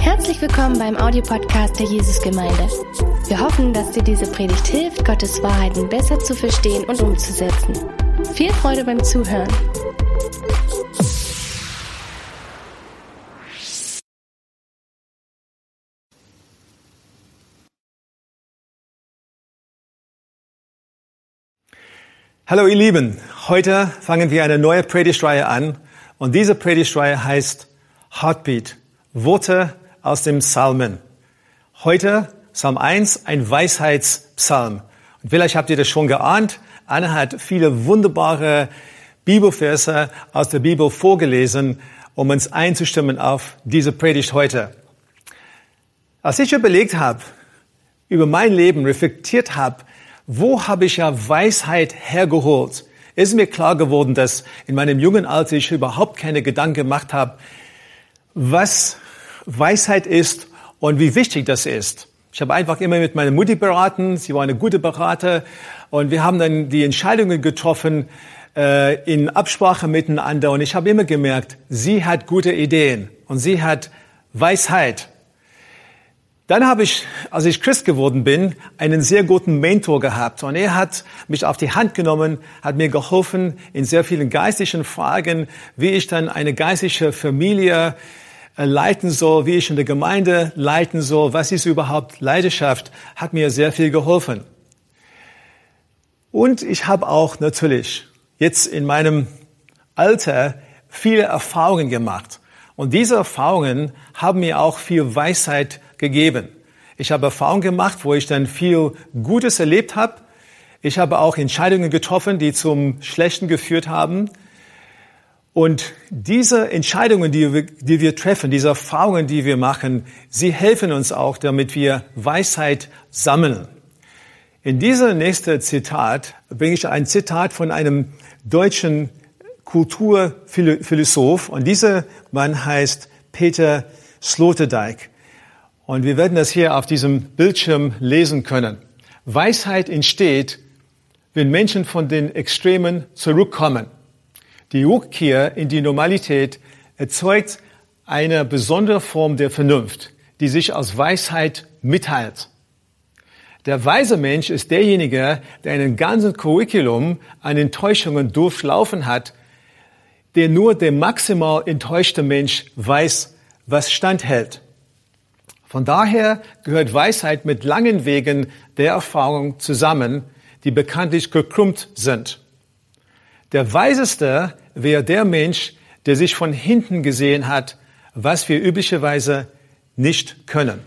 Herzlich willkommen beim Audiopodcast der Jesusgemeinde. Wir hoffen, dass dir diese Predigt hilft, Gottes Wahrheiten besser zu verstehen und umzusetzen. Viel Freude beim Zuhören. Hallo ihr Lieben, heute fangen wir eine neue Predigtreihe an und diese Predigtreihe heißt Heartbeat, Worte aus dem Psalmen. Heute Psalm 1, ein Weisheitspsalm. Und vielleicht habt ihr das schon geahnt, Anna hat viele wunderbare Bibelverse aus der Bibel vorgelesen, um uns einzustimmen auf diese Predigt heute. Als ich überlegt habe, über mein Leben reflektiert habe, wo habe ich ja Weisheit hergeholt? Ist mir klar geworden, dass in meinem jungen Alter ich überhaupt keine Gedanken gemacht habe, was Weisheit ist und wie wichtig das ist. Ich habe einfach immer mit meiner Mutti beraten, sie war eine gute Berater und wir haben dann die Entscheidungen getroffen äh, in Absprache miteinander und ich habe immer gemerkt, sie hat gute Ideen und sie hat Weisheit. Dann habe ich, als ich Christ geworden bin, einen sehr guten Mentor gehabt. Und er hat mich auf die Hand genommen, hat mir geholfen in sehr vielen geistlichen Fragen, wie ich dann eine geistliche Familie leiten soll, wie ich in der Gemeinde leiten soll, was ist überhaupt Leidenschaft, hat mir sehr viel geholfen. Und ich habe auch natürlich jetzt in meinem Alter viele Erfahrungen gemacht. Und diese Erfahrungen haben mir auch viel Weisheit gegeben. Ich habe Erfahrungen gemacht, wo ich dann viel Gutes erlebt habe. Ich habe auch Entscheidungen getroffen, die zum Schlechten geführt haben. Und diese Entscheidungen, die wir, die wir treffen, diese Erfahrungen, die wir machen, sie helfen uns auch, damit wir Weisheit sammeln. In dieser nächste Zitat bringe ich ein Zitat von einem deutschen Kulturphilosoph und dieser Mann heißt Peter Sloterdijk. Und wir werden das hier auf diesem Bildschirm lesen können. Weisheit entsteht, wenn Menschen von den Extremen zurückkommen. Die Rückkehr in die Normalität erzeugt eine besondere Form der Vernunft, die sich aus Weisheit mitteilt. Der weise Mensch ist derjenige, der einen ganzen Curriculum an Enttäuschungen durchlaufen hat, der nur der maximal enttäuschte Mensch weiß, was standhält. Von daher gehört Weisheit mit langen Wegen der Erfahrung zusammen, die bekanntlich gekrümmt sind. Der Weiseste wäre der Mensch, der sich von hinten gesehen hat, was wir üblicherweise nicht können.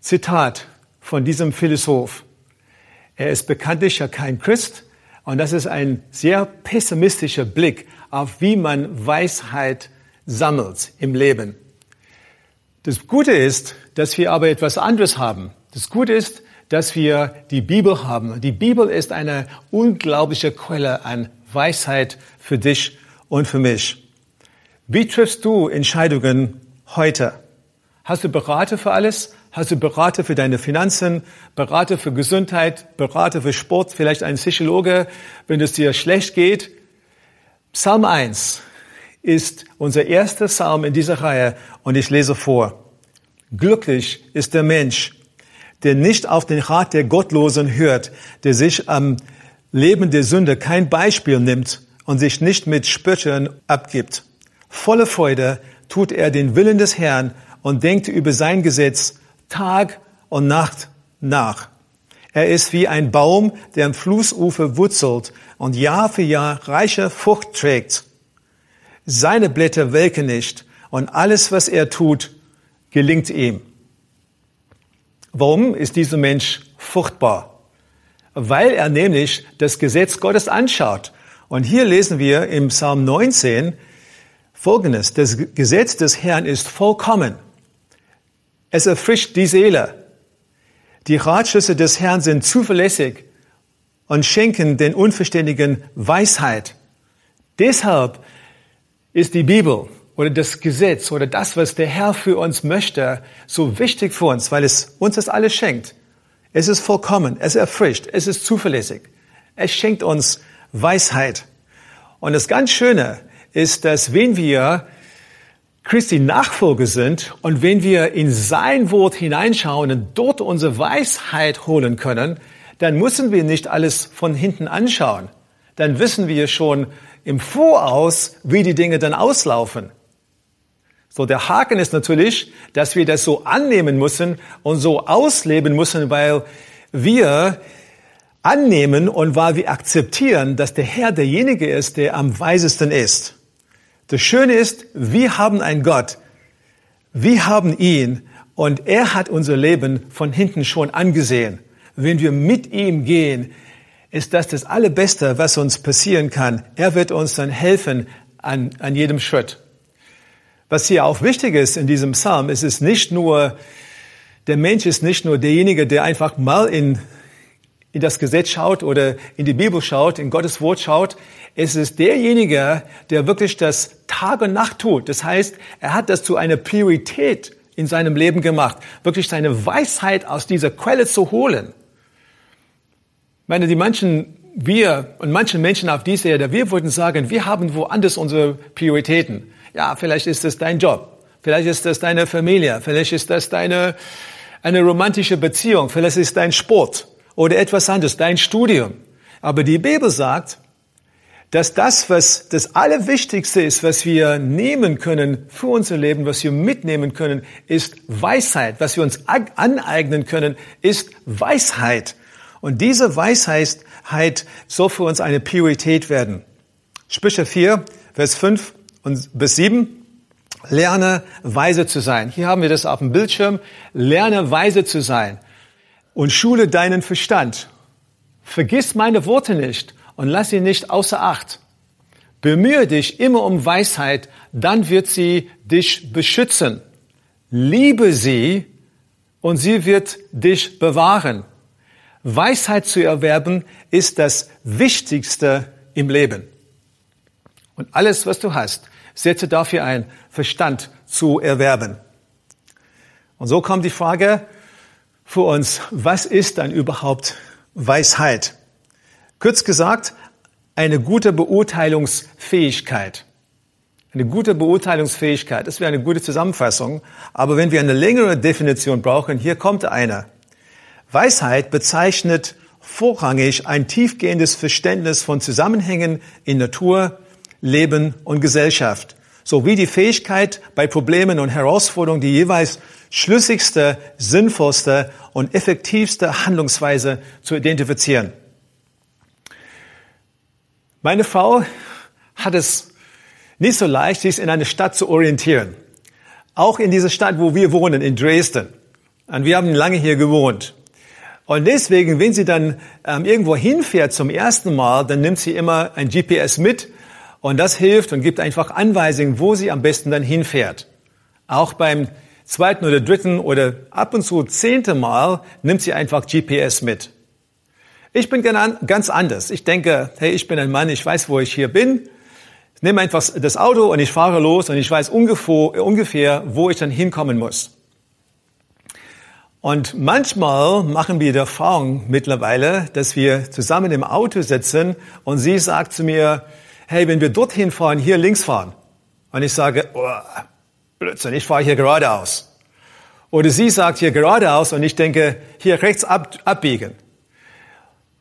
Zitat von diesem Philosoph. Er ist bekanntlich ja kein Christ und das ist ein sehr pessimistischer Blick auf, wie man Weisheit sammelt im Leben. Das Gute ist, dass wir aber etwas anderes haben. Das Gute ist, dass wir die Bibel haben. Die Bibel ist eine unglaubliche Quelle an Weisheit für dich und für mich. Wie triffst du Entscheidungen heute? Hast du Berater für alles? Hast du Berater für deine Finanzen, Berater für Gesundheit, Berater für Sport, vielleicht ein Psychologe, wenn es dir schlecht geht? Psalm 1 ist unser erster Psalm in dieser Reihe und ich lese vor. Glücklich ist der Mensch, der nicht auf den Rat der Gottlosen hört, der sich am Leben der Sünde kein Beispiel nimmt und sich nicht mit Spöttern abgibt. Volle Freude tut er den Willen des Herrn und denkt über sein Gesetz Tag und Nacht nach. Er ist wie ein Baum, der am Flussufer wurzelt und Jahr für Jahr reiche Frucht trägt. Seine Blätter welken nicht und alles, was er tut, gelingt ihm. Warum ist dieser Mensch fruchtbar? Weil er nämlich das Gesetz Gottes anschaut. Und hier lesen wir im Psalm 19 Folgendes. Das Gesetz des Herrn ist vollkommen. Es erfrischt die Seele. Die Ratschlüsse des Herrn sind zuverlässig und schenken den Unverständigen Weisheit. Deshalb ist die Bibel oder das Gesetz oder das, was der Herr für uns möchte, so wichtig für uns, weil es uns das alles schenkt. Es ist vollkommen, es erfrischt, es ist zuverlässig. Es schenkt uns Weisheit. Und das ganz Schöne ist, dass wenn wir Christi Nachfolger sind und wenn wir in sein Wort hineinschauen und dort unsere Weisheit holen können, dann müssen wir nicht alles von hinten anschauen. Dann wissen wir schon im Voraus, wie die Dinge dann auslaufen. So, der Haken ist natürlich, dass wir das so annehmen müssen und so ausleben müssen, weil wir annehmen und weil wir akzeptieren, dass der Herr derjenige ist, der am weisesten ist. Das Schöne ist, wir haben einen Gott, wir haben ihn und er hat unser Leben von hinten schon angesehen. Wenn wir mit ihm gehen, ist das das Allerbeste, was uns passieren kann. Er wird uns dann helfen an, an jedem Schritt. Was hier auch wichtig ist in diesem Psalm, ist es nicht nur, der Mensch ist nicht nur derjenige, der einfach mal in, in das Gesetz schaut oder in die Bibel schaut, in Gottes Wort schaut. Es ist derjenige, der wirklich das Tag und Nacht tut. Das heißt, er hat das zu einer Priorität in seinem Leben gemacht, wirklich seine Weisheit aus dieser Quelle zu holen. Ich meine, die manchen, wir und manchen Menschen auf dieser Erde, wir würden sagen, wir haben woanders unsere Prioritäten. Ja, vielleicht ist es dein Job. Vielleicht ist das deine Familie. Vielleicht ist das deine, eine romantische Beziehung. Vielleicht ist dein Sport oder etwas anderes, dein Studium. Aber die Bibel sagt, dass das, was das Allerwichtigste ist, was wir nehmen können für unser Leben, was wir mitnehmen können, ist Weisheit. Was wir uns aneignen können, ist Weisheit. Und diese Weisheit soll für uns eine Priorität werden. Sprüche 4, Vers 5 und bis sieben, lerne weise zu sein. Hier haben wir das auf dem Bildschirm. Lerne weise zu sein und schule deinen Verstand. Vergiss meine Worte nicht und lass sie nicht außer Acht. Bemühe dich immer um Weisheit, dann wird sie dich beschützen. Liebe sie und sie wird dich bewahren. Weisheit zu erwerben ist das Wichtigste im Leben. Und alles, was du hast, setze dafür ein, Verstand zu erwerben. Und so kommt die Frage für uns, was ist dann überhaupt Weisheit? Kurz gesagt, eine gute Beurteilungsfähigkeit. Eine gute Beurteilungsfähigkeit, das wäre eine gute Zusammenfassung. Aber wenn wir eine längere Definition brauchen, hier kommt eine. Weisheit bezeichnet vorrangig ein tiefgehendes Verständnis von Zusammenhängen in Natur, Leben und Gesellschaft, sowie die Fähigkeit, bei Problemen und Herausforderungen die jeweils schlüssigste, sinnvollste und effektivste Handlungsweise zu identifizieren. Meine Frau hat es nicht so leicht, sich in eine Stadt zu orientieren. Auch in dieser Stadt, wo wir wohnen, in Dresden. Und wir haben lange hier gewohnt. Und deswegen, wenn sie dann ähm, irgendwo hinfährt zum ersten Mal, dann nimmt sie immer ein GPS mit und das hilft und gibt einfach Anweisungen, wo sie am besten dann hinfährt. Auch beim zweiten oder dritten oder ab und zu zehnte Mal nimmt sie einfach GPS mit. Ich bin ganz anders. Ich denke, hey, ich bin ein Mann, ich weiß, wo ich hier bin. Ich nehme einfach das Auto und ich fahre los und ich weiß ungefähr wo ich dann hinkommen muss. Und manchmal machen wir die Erfahrung mittlerweile, dass wir zusammen im Auto sitzen und sie sagt zu mir, hey, wenn wir dorthin fahren, hier links fahren. Und ich sage, oh, Blödsinn, ich fahre hier geradeaus. Oder sie sagt hier geradeaus und ich denke, hier rechts ab, abbiegen.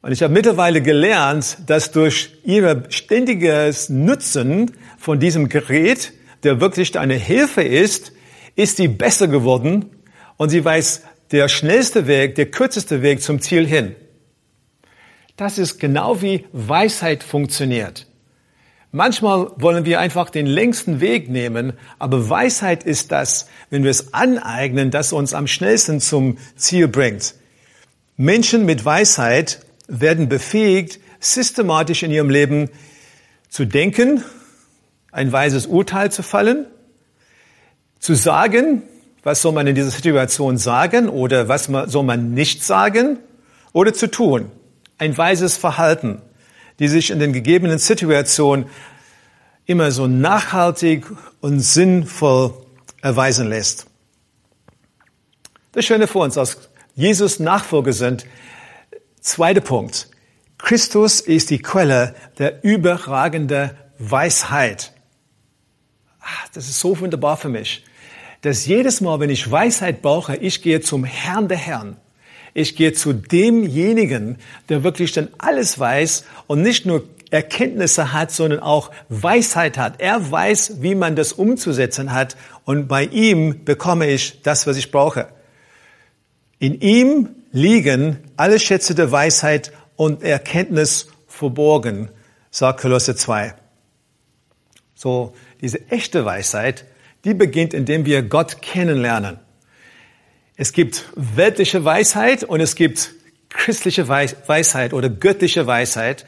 Und ich habe mittlerweile gelernt, dass durch ihr ständiges Nutzen von diesem Gerät, der wirklich eine Hilfe ist, ist sie besser geworden und sie weiß der schnellste Weg, der kürzeste Weg zum Ziel hin. Das ist genau wie Weisheit funktioniert. Manchmal wollen wir einfach den längsten Weg nehmen, aber Weisheit ist das, wenn wir es aneignen, das uns am schnellsten zum Ziel bringt. Menschen mit Weisheit werden befähigt, systematisch in ihrem Leben zu denken, ein weises Urteil zu fallen, zu sagen, was soll man in dieser Situation sagen oder was soll man nicht sagen oder zu tun, ein weises Verhalten die sich in den gegebenen Situationen immer so nachhaltig und sinnvoll erweisen lässt. Das Schöne für uns, als Jesus Nachfolger sind, zweiter Punkt. Christus ist die Quelle der überragenden Weisheit. ach, das ist so wunderbar für mich, dass jedes Mal, wenn ich Weisheit brauche, ich gehe zum Herrn der Herrn. Ich gehe zu demjenigen, der wirklich dann alles weiß und nicht nur Erkenntnisse hat, sondern auch Weisheit hat. Er weiß, wie man das umzusetzen hat und bei ihm bekomme ich das, was ich brauche. In ihm liegen alle Schätze der Weisheit und Erkenntnis verborgen, sagt Kolosse 2. So, diese echte Weisheit, die beginnt, indem wir Gott kennenlernen. Es gibt weltliche Weisheit und es gibt christliche Weisheit oder göttliche Weisheit.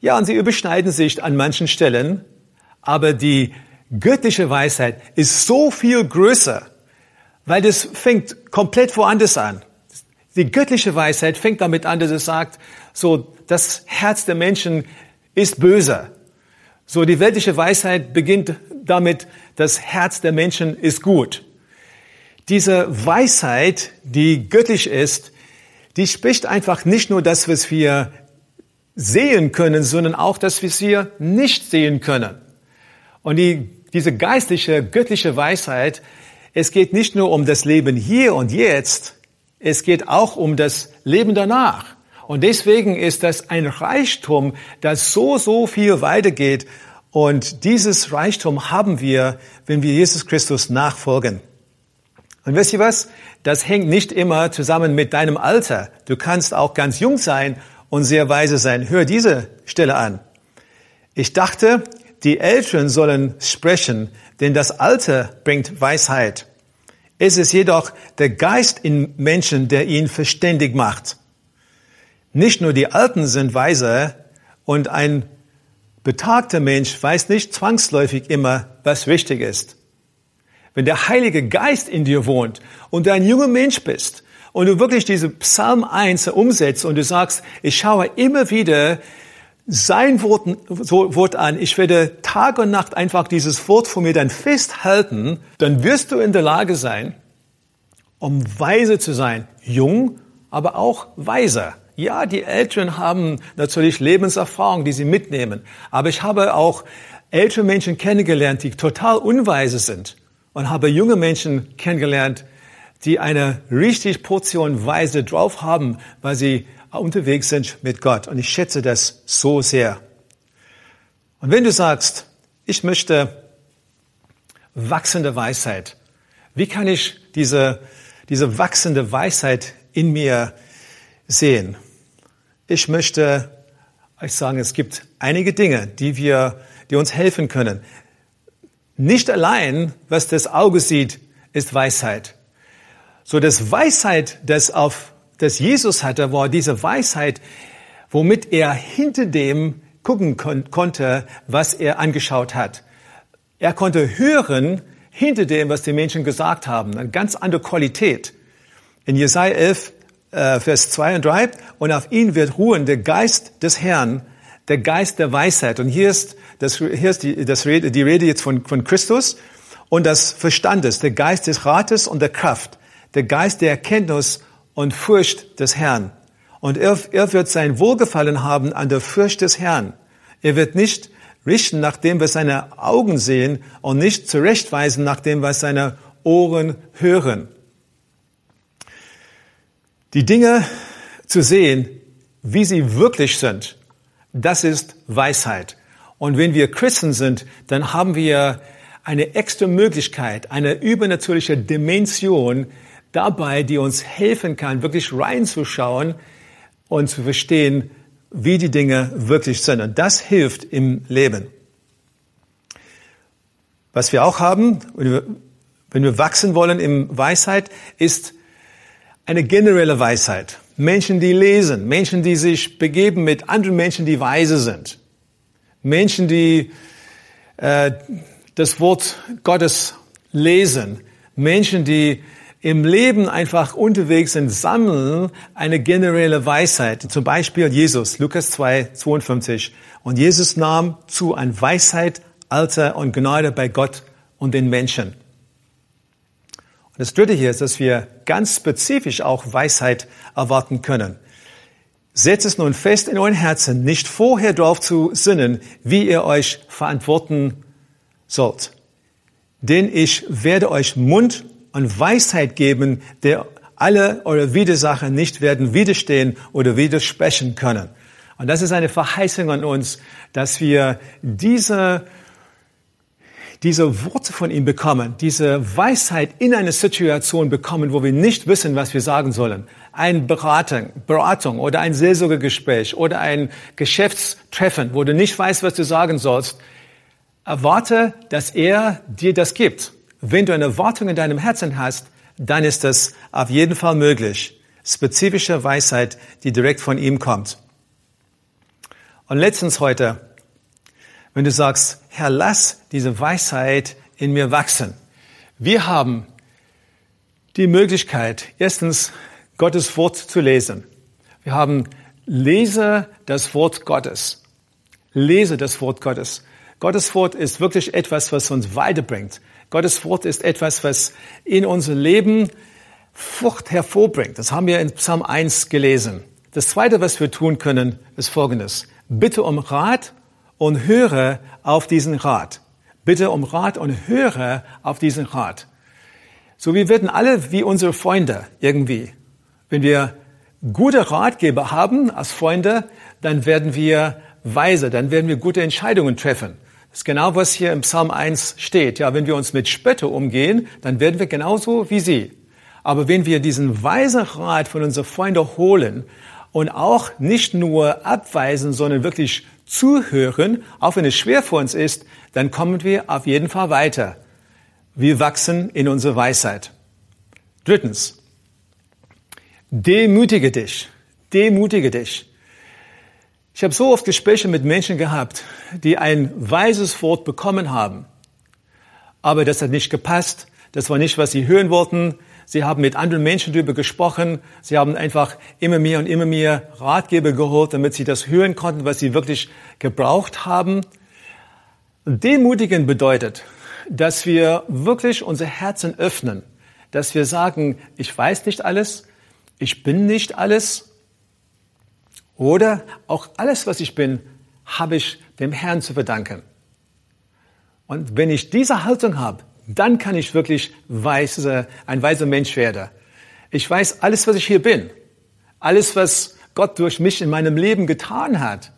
Ja, und sie überschneiden sich an manchen Stellen, aber die göttliche Weisheit ist so viel größer, weil das fängt komplett woanders an. Die göttliche Weisheit fängt damit an, dass es sagt, so, das Herz der Menschen ist böse. So, die weltliche Weisheit beginnt damit, das Herz der Menschen ist gut. Diese Weisheit, die göttlich ist, die spricht einfach nicht nur das, was wir sehen können, sondern auch das, was wir nicht sehen können. Und die, diese geistliche, göttliche Weisheit, es geht nicht nur um das Leben hier und jetzt, es geht auch um das Leben danach. Und deswegen ist das ein Reichtum, das so, so viel weitergeht. Und dieses Reichtum haben wir, wenn wir Jesus Christus nachfolgen. Und wisst ihr was? Das hängt nicht immer zusammen mit deinem Alter. Du kannst auch ganz jung sein und sehr weise sein. Hör diese Stelle an. Ich dachte, die Älteren sollen sprechen, denn das Alter bringt Weisheit. Es ist jedoch der Geist in Menschen, der ihn verständig macht. Nicht nur die Alten sind weise und ein betagter Mensch weiß nicht zwangsläufig immer, was wichtig ist wenn der Heilige Geist in dir wohnt und du ein junger Mensch bist und du wirklich diese Psalm 1 umsetzt und du sagst, ich schaue immer wieder sein Wort, Wort an, ich werde Tag und Nacht einfach dieses Wort von mir dann festhalten, dann wirst du in der Lage sein, um weise zu sein, jung, aber auch weiser. Ja, die Älteren haben natürlich Lebenserfahrung, die sie mitnehmen. Aber ich habe auch ältere Menschen kennengelernt, die total unweise sind und habe junge Menschen kennengelernt, die eine richtig Portion Weise drauf haben, weil sie unterwegs sind mit Gott. Und ich schätze das so sehr. Und wenn du sagst, ich möchte wachsende Weisheit, wie kann ich diese, diese wachsende Weisheit in mir sehen? Ich möchte euch sagen, es gibt einige Dinge, die wir, die uns helfen können. Nicht allein, was das Auge sieht, ist Weisheit. So das Weisheit, das auf, das Jesus hatte, war diese Weisheit, womit er hinter dem gucken kon konnte, was er angeschaut hat. Er konnte hören hinter dem, was die Menschen gesagt haben. Eine ganz andere Qualität. In Jesaja 11, äh, Vers 2 und 3, und auf ihn wird ruhen der Geist des Herrn, der Geist der Weisheit. Und hier ist, das, hier ist die, das Rede, die Rede jetzt von, von Christus und des Verstandes, der Geist des Rates und der Kraft, der Geist der Erkenntnis und Furcht des Herrn. Und er, er wird sein Wohlgefallen haben an der Furcht des Herrn. Er wird nicht richten nach dem, was seine Augen sehen und nicht zurechtweisen nach dem, was seine Ohren hören. Die Dinge zu sehen, wie sie wirklich sind das ist Weisheit. Und wenn wir Christen sind, dann haben wir eine extra Möglichkeit, eine übernatürliche Dimension dabei, die uns helfen kann, wirklich reinzuschauen und zu verstehen, wie die Dinge wirklich sind. Und das hilft im Leben. Was wir auch haben, wenn wir wachsen wollen in Weisheit, ist eine generelle Weisheit. Menschen, die lesen, Menschen, die sich begeben mit anderen Menschen, die weise sind, Menschen, die äh, das Wort Gottes lesen, Menschen, die im Leben einfach unterwegs sind, sammeln eine generelle Weisheit. Zum Beispiel Jesus, Lukas 2, 52. Und Jesus nahm zu an Weisheit, Alter und Gnade bei Gott und den Menschen. Und das Dritte hier ist, dass wir ganz spezifisch auch Weisheit erwarten können. Setzt es nun fest in euren Herzen, nicht vorher darauf zu sinnen, wie ihr euch verantworten sollt. denn ich werde euch Mund und Weisheit geben, der alle eure Widersacher nicht werden widerstehen oder widersprechen können. Und das ist eine Verheißung an uns, dass wir diese, diese Worte von ihm bekommen, diese Weisheit in eine Situation bekommen, wo wir nicht wissen, was wir sagen sollen. Ein Beratung, Beratung oder ein Seelsorgegespräch oder ein Geschäftstreffen, wo du nicht weißt, was du sagen sollst. Erwarte, dass er dir das gibt. Wenn du eine Erwartung in deinem Herzen hast, dann ist das auf jeden Fall möglich. Spezifische Weisheit, die direkt von ihm kommt. Und letztens heute, wenn du sagst, Herr, lass diese Weisheit in mir wachsen. Wir haben die Möglichkeit, erstens Gottes Wort zu lesen. Wir haben lese das Wort Gottes. Lese das Wort Gottes. Gottes Wort ist wirklich etwas, was uns weiterbringt. Gottes Wort ist etwas, was in unser Leben Frucht hervorbringt. Das haben wir in Psalm 1 gelesen. Das Zweite, was wir tun können, ist Folgendes. Bitte um Rat und höre auf diesen Rat. Bitte um Rat und höre auf diesen Rat. So wir werden alle wie unsere Freunde irgendwie. Wenn wir gute Ratgeber haben als Freunde, dann werden wir weise, dann werden wir gute Entscheidungen treffen. Das ist genau, was hier im Psalm 1 steht. Ja, wenn wir uns mit Spötte umgehen, dann werden wir genauso wie sie. Aber wenn wir diesen weisen Rat von unseren Freunden holen und auch nicht nur abweisen, sondern wirklich zuhören, auch wenn es schwer für uns ist, dann kommen wir auf jeden Fall weiter. Wir wachsen in unserer Weisheit. Drittens, demütige dich. Demütige dich. Ich habe so oft Gespräche mit Menschen gehabt, die ein weises Wort bekommen haben. Aber das hat nicht gepasst. Das war nicht, was sie hören wollten. Sie haben mit anderen Menschen darüber gesprochen. Sie haben einfach immer mehr und immer mehr Ratgeber geholt, damit sie das hören konnten, was sie wirklich gebraucht haben. Demutigen bedeutet, dass wir wirklich unser Herzen öffnen, dass wir sagen, ich weiß nicht alles, ich bin nicht alles, oder auch alles, was ich bin, habe ich dem Herrn zu verdanken. Und wenn ich diese Haltung habe, dann kann ich wirklich weise, ein weiser Mensch werden. Ich weiß alles, was ich hier bin. Alles, was Gott durch mich in meinem Leben getan hat.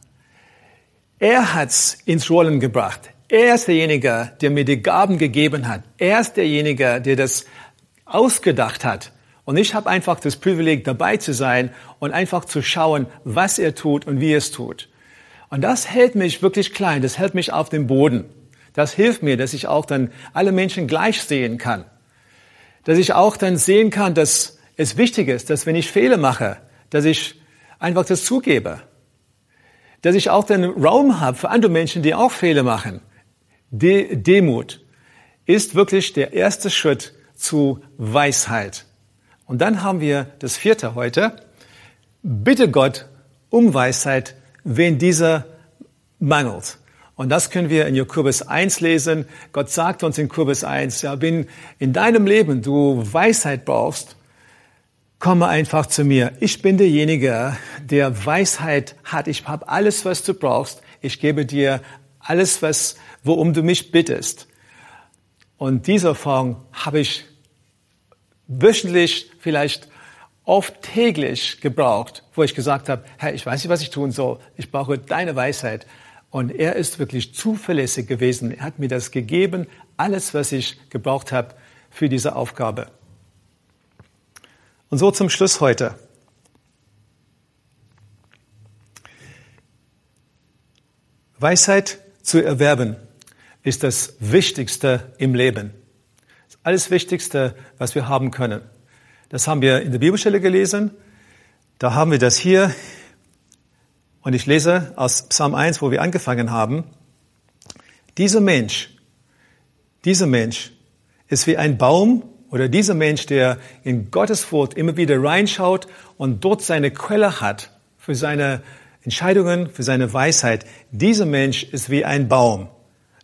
Er hat's ins Rollen gebracht. Er ist derjenige, der mir die Gaben gegeben hat. Er ist derjenige, der das ausgedacht hat. Und ich habe einfach das Privileg, dabei zu sein und einfach zu schauen, was er tut und wie er es tut. Und das hält mich wirklich klein, das hält mich auf dem Boden. Das hilft mir, dass ich auch dann alle Menschen gleich sehen kann. Dass ich auch dann sehen kann, dass es wichtig ist, dass wenn ich Fehler mache, dass ich einfach das zugebe. Dass ich auch den Raum habe für andere Menschen, die auch Fehler machen. De Demut ist wirklich der erste Schritt zu Weisheit. Und dann haben wir das vierte heute. Bitte Gott um Weisheit, wenn dieser mangelt. Und das können wir in Jakobus 1 lesen. Gott sagt uns in Jakobus 1, ja, wenn in deinem Leben du Weisheit brauchst, komme einfach zu mir. Ich bin derjenige, der Weisheit hat. Ich habe alles, was du brauchst. Ich gebe dir alles, was, worum du mich bittest. Und diese Erfahrung habe ich wöchentlich, vielleicht oft täglich gebraucht, wo ich gesagt habe, Herr, ich weiß nicht, was ich tun soll. Ich brauche deine Weisheit. Und er ist wirklich zuverlässig gewesen. Er hat mir das gegeben, alles, was ich gebraucht habe für diese Aufgabe. Und so zum Schluss heute. Weisheit zu erwerben ist das Wichtigste im Leben alles Wichtigste, was wir haben können. Das haben wir in der Bibelstelle gelesen. Da haben wir das hier. Und ich lese aus Psalm 1, wo wir angefangen haben. Dieser Mensch, dieser Mensch ist wie ein Baum oder dieser Mensch, der in Gottes Wort immer wieder reinschaut und dort seine Quelle hat für seine Entscheidungen, für seine Weisheit. Dieser Mensch ist wie ein Baum,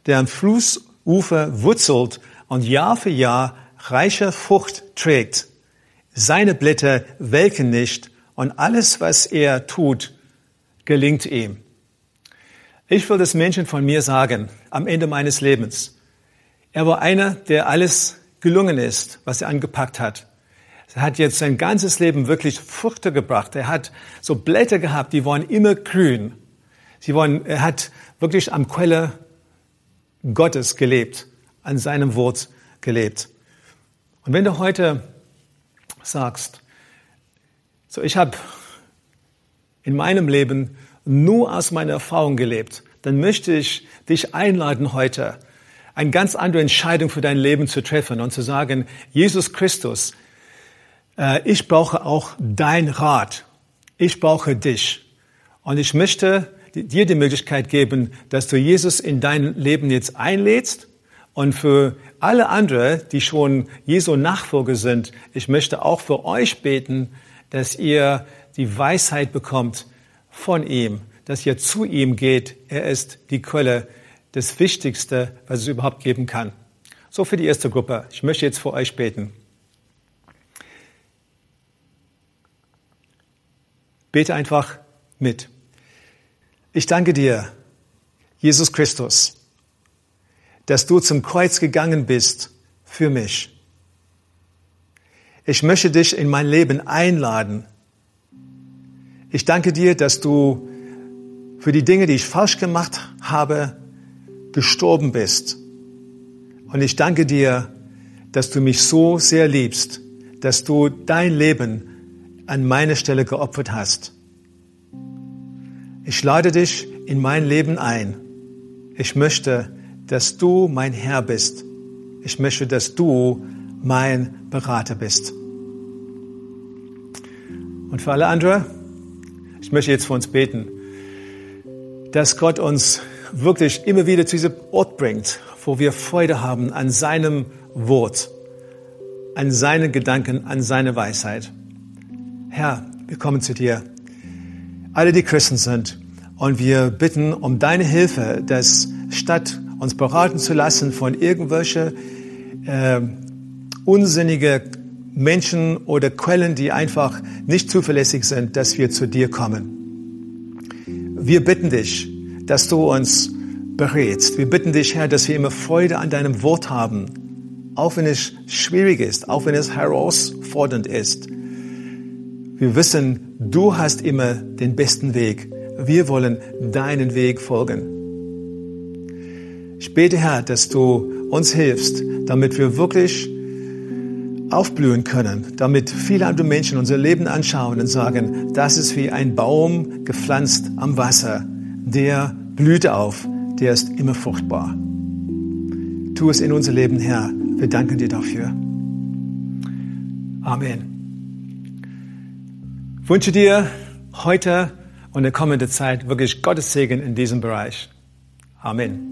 der am Flussufer wurzelt und Jahr für Jahr reiche Frucht trägt. Seine Blätter welken nicht und alles, was er tut, gelingt ihm. Ich will das Menschen von mir sagen, am Ende meines Lebens. Er war einer, der alles gelungen ist, was er angepackt hat. Er hat jetzt sein ganzes Leben wirklich Früchte gebracht. Er hat so Blätter gehabt, die waren immer grün. Sie waren, er hat wirklich am Quelle Gottes gelebt, an seinem Wort gelebt. Und wenn du heute sagst, so ich habe in meinem Leben nur aus meiner Erfahrung gelebt, dann möchte ich dich einladen heute, eine ganz andere Entscheidung für dein Leben zu treffen und zu sagen, Jesus Christus, äh, ich brauche auch dein Rat. Ich brauche dich. Und ich möchte dir die Möglichkeit geben, dass du Jesus in dein Leben jetzt einlädst. Und für alle andere, die schon Jesu Nachfolger sind, ich möchte auch für euch beten, dass ihr die Weisheit bekommt von ihm, dass ihr zu ihm geht. Er ist die Quelle, das Wichtigste, was es überhaupt geben kann. So für die erste Gruppe. Ich möchte jetzt für euch beten. Bete einfach mit. Ich danke dir, Jesus Christus, dass du zum Kreuz gegangen bist für mich. Ich möchte dich in mein Leben einladen. Ich danke dir, dass du für die Dinge, die ich falsch gemacht habe, gestorben bist. Und ich danke dir, dass du mich so sehr liebst, dass du dein Leben an meine Stelle geopfert hast. Ich lade dich in mein Leben ein. Ich möchte, dass du mein Herr bist. Ich möchte, dass du mein Berater bist. Und für alle anderen, ich möchte jetzt für uns beten, dass Gott uns wirklich immer wieder zu diesem Ort bringt, wo wir Freude haben an seinem Wort, an seinen Gedanken, an seine Weisheit. Herr, wir kommen zu dir. Alle, die Christen sind. Und wir bitten um deine Hilfe, dass statt uns beraten zu lassen von irgendwelche äh, unsinnige Menschen oder Quellen, die einfach nicht zuverlässig sind, dass wir zu dir kommen. Wir bitten dich, dass du uns berätst. Wir bitten dich, Herr, dass wir immer Freude an deinem Wort haben, auch wenn es schwierig ist, auch wenn es herausfordernd ist. Wir wissen, du hast immer den besten Weg. Wir wollen deinen Weg folgen. Ich bete, Herr, dass du uns hilfst, damit wir wirklich aufblühen können, damit viele andere Menschen unser Leben anschauen und sagen, das ist wie ein Baum gepflanzt am Wasser, der blüht auf, der ist immer fruchtbar. Tu es in unser Leben, Herr. Wir danken dir dafür. Amen wünsche dir heute und in der kommenden Zeit wirklich Gottes Segen in diesem Bereich. Amen.